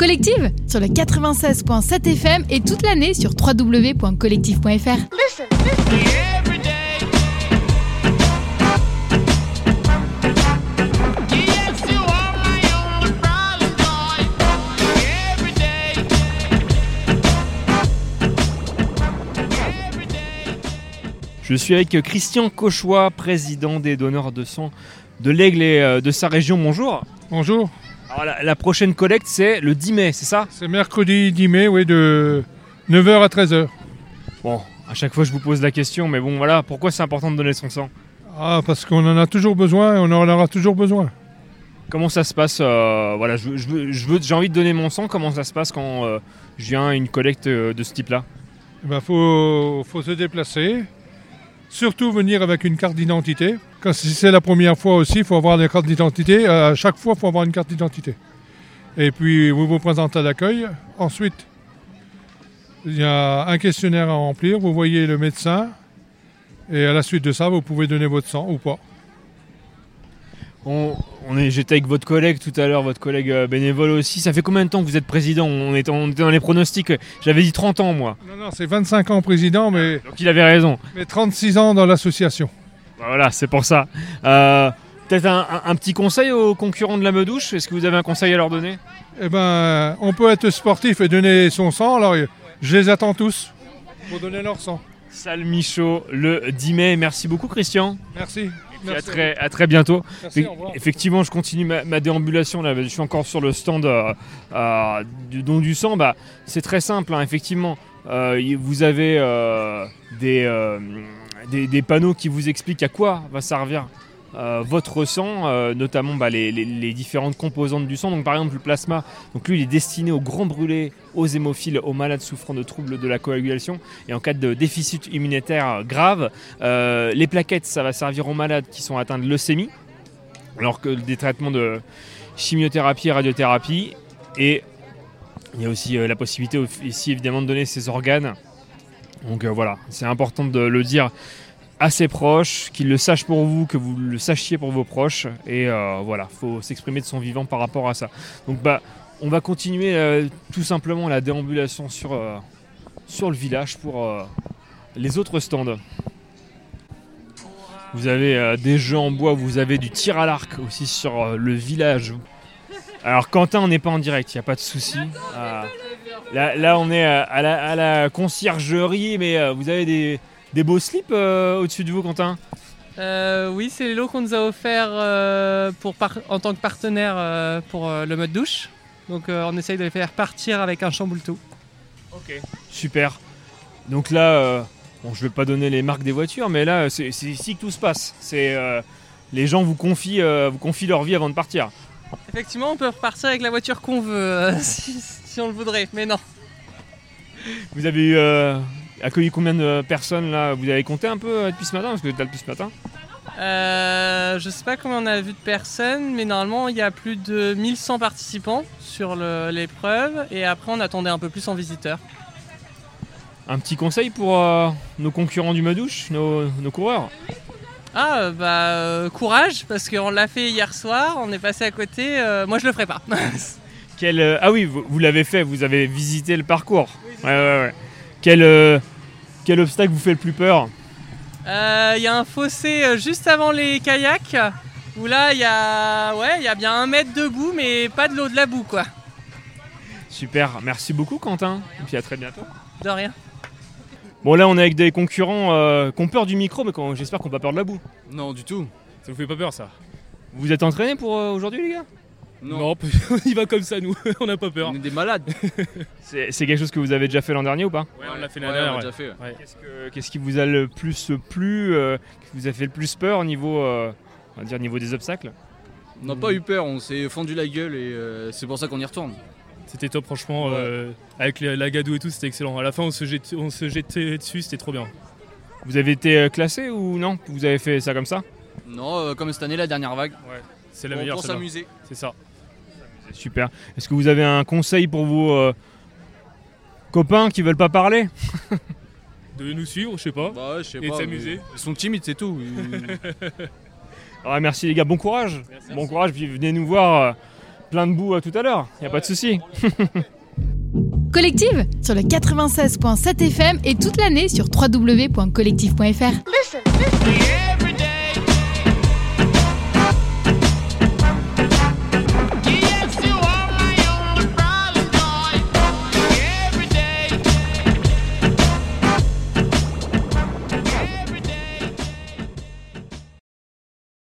Collective sur le 96.7 FM et toute l'année sur www.collective.fr. Listen, listen. Je suis avec Christian Cauchois, président des donneurs de sang de l'Aigle et euh, de sa région. Bonjour. Bonjour, Alors, la, la prochaine collecte, c'est le 10 mai, c'est ça c'est mercredi 10 mai, oui, de 9h à 13h. Bon, à chaque fois je vous pose la question, mais bon voilà, pourquoi c'est important de donner son sang Ah, parce qu'on en a toujours besoin et on en aura toujours besoin. Comment ça se passe euh, Voilà, je veux- je veux- je veux- j'ai envie de donner mon sang. Comment ça se passe quand euh, je viens à une collecte euh, de ce type-là? Il ben, faut, faut se déplacer, surtout venir avec une carte d'identité. Si c'est la première fois aussi, il faut avoir une carte d'identité. À chaque fois, il faut avoir une carte d'identité. Et puis, vous vous présentez à l'accueil. Ensuite, il y a un questionnaire à remplir. Vous voyez le médecin. Et à la suite de ça, vous pouvez donner votre sang ou pas. On, on est, j'étais avec votre collègue tout à l'heure, votre collègue euh, bénévole aussi. Ça fait combien de temps que vous êtes président? On était, on était dans les pronostics. J'avais dit 30 ans moi. Non, non, c'est 25 ans président, mais, Donc il avait raison. mais 36 ans dans l'association. Bah Voilà, c'est pour ça. Euh, Peut-être un, un- un petit conseil aux concurrents de la Meudouche Est-ce que vous avez un conseil à leur donner? Eh ben, on peut être sportif et donner son sang. Alors, je les attends tous pour donner leur sang. Salle Michaud le 10 mai. Merci beaucoup Christian. Merci. Et à Merci. très, à très bientôt. Merci. Effectivement, je continue ma, ma déambulation. Là. Je suis encore sur le stand euh, euh, du don du sang. Bah, c'est très simple, hein, effectivement. Euh, vous avez des, des, des panneaux qui vous expliquent à quoi va servir euh, votre sang, euh, notamment bah, les, différentes composantes du sang. Donc, par exemple, le plasma, donc lui, il est destiné aux grands brûlés, aux hémophiles, aux malades souffrant de troubles de la coagulation et en cas de déficit immunitaire grave. Euh, les plaquettes, ça va servir aux malades qui sont atteints de leucémie, alors que des traitements de chimiothérapie et radiothérapie. Et il y a aussi la possibilité ici évidemment de donner ses organes. Donc voilà, c'est important de le dire à ses proches, qu'ils le sachent pour vous, que vous le sachiez pour vos proches. Et euh, voilà, faut s'exprimer de son vivant par rapport à ça. Donc bah, on va continuer euh, tout simplement la déambulation sur, euh, sur le village pour euh, les autres stands. Vous avez des jeux en bois, vous avez du tir à l'arc aussi sur le village. Alors Quentin, on n'est pas en direct, il n'y a pas de souci. Euh, là, là, on est à la, conciergerie, mais vous avez des, des beaux slips euh, au-dessus de vous, Quentin Euh, oui, c'est les lots qu'on nous a offerts euh, pour par- en tant que partenaire euh, pour euh, le mode douche. Donc euh, on essaye de les faire partir avec un chamboule tout. Ok. Super. Donc là, euh, bon, je vais pas donner les marques des voitures, mais là, c'est c'est ici que tout se passe. C'est euh, les gens vous confient, euh, vous confient leur vie avant de partir. Effectivement, on peut repartir avec la voiture qu'on veut euh, si, si on le voudrait, mais non. Vous avez eu, euh, accueilli combien de personnes là Vous avez compté un peu euh, depuis ce matin Parce que vous êtes là depuis ce matin. Euh, je sais pas combien on a vu de personnes, mais normalement il y a plus de 1100 participants sur l'épreuve et après on attendait un peu plus en visiteurs. Un petit conseil pour euh, nos concurrents du Madouche, nos, nos coureurs Ah bah euh, courage parce qu'on l'a fait hier soir, on est passé à côté. moi je le ferai pas. Quel, Ah oui, vous, vous l'avez fait, vous avez visité le parcours. Ouais, ouais, ouais. Quel, euh, quel obstacle vous fait le plus peur Euh, Il y a un fossé euh, juste avant les kayaks où là il y a ouais il y a bien un mètre de boue mais pas de l'eau de la boue quoi. Super, merci beaucoup Quentin, et puis à très bientôt. De rien. Bon là on est avec des concurrents euh, qui ont peur du micro, mais j'espère qu'on n'a pas peur de la boue. Non, du tout. Ça vous fait pas peur, ça Vous êtes entraînés pour euh, aujourd'hui les gars? Non, on y va comme ça, nous. on n'a pas peur. On est des malades. C'est quelque chose que vous avez déjà fait l'an dernier ou pas? Ouais, on l'a fait Ouais, la dernière. on l'a ouais. déjà fait. ouais. Qu'est-ce que- Qu'est-ce qui vous a le plus plu, euh, qui vous a fait le plus peur au niveau, euh, on va dire niveau des obstacles? On n'a pas eu peur, on s'est fendu la gueule et euh, c'est pour ça qu'on y retourne. C'était top, franchement. Ouais. euh, avec les- la gadoue et tout, c'était excellent. À la fin, on se, jette- on se jetait dessus, c'était trop bien. Vous avez été classé ou non? Vous avez fait ça comme ça? Non, euh, comme cette année, la dernière vague. C'est la Pour- meilleure, Pour s'amuser. C'est ça. Super. Est-ce que vous avez un conseil pour vos euh, copains qui veulent pas parler? De nous suivre, je sais pas. Bah ouais, je sais Et de pas. s'amuser. mais Ils sont timides, c'est tout. Ils- Ah, Merci les gars, bon courage. Bon courage, puis venez nous voir euh, plein de boue à tout à l'heure, y a pas de souci. Collective sur le 96.7 FM et toute l'année sur www.collective.fr. Listen, listen.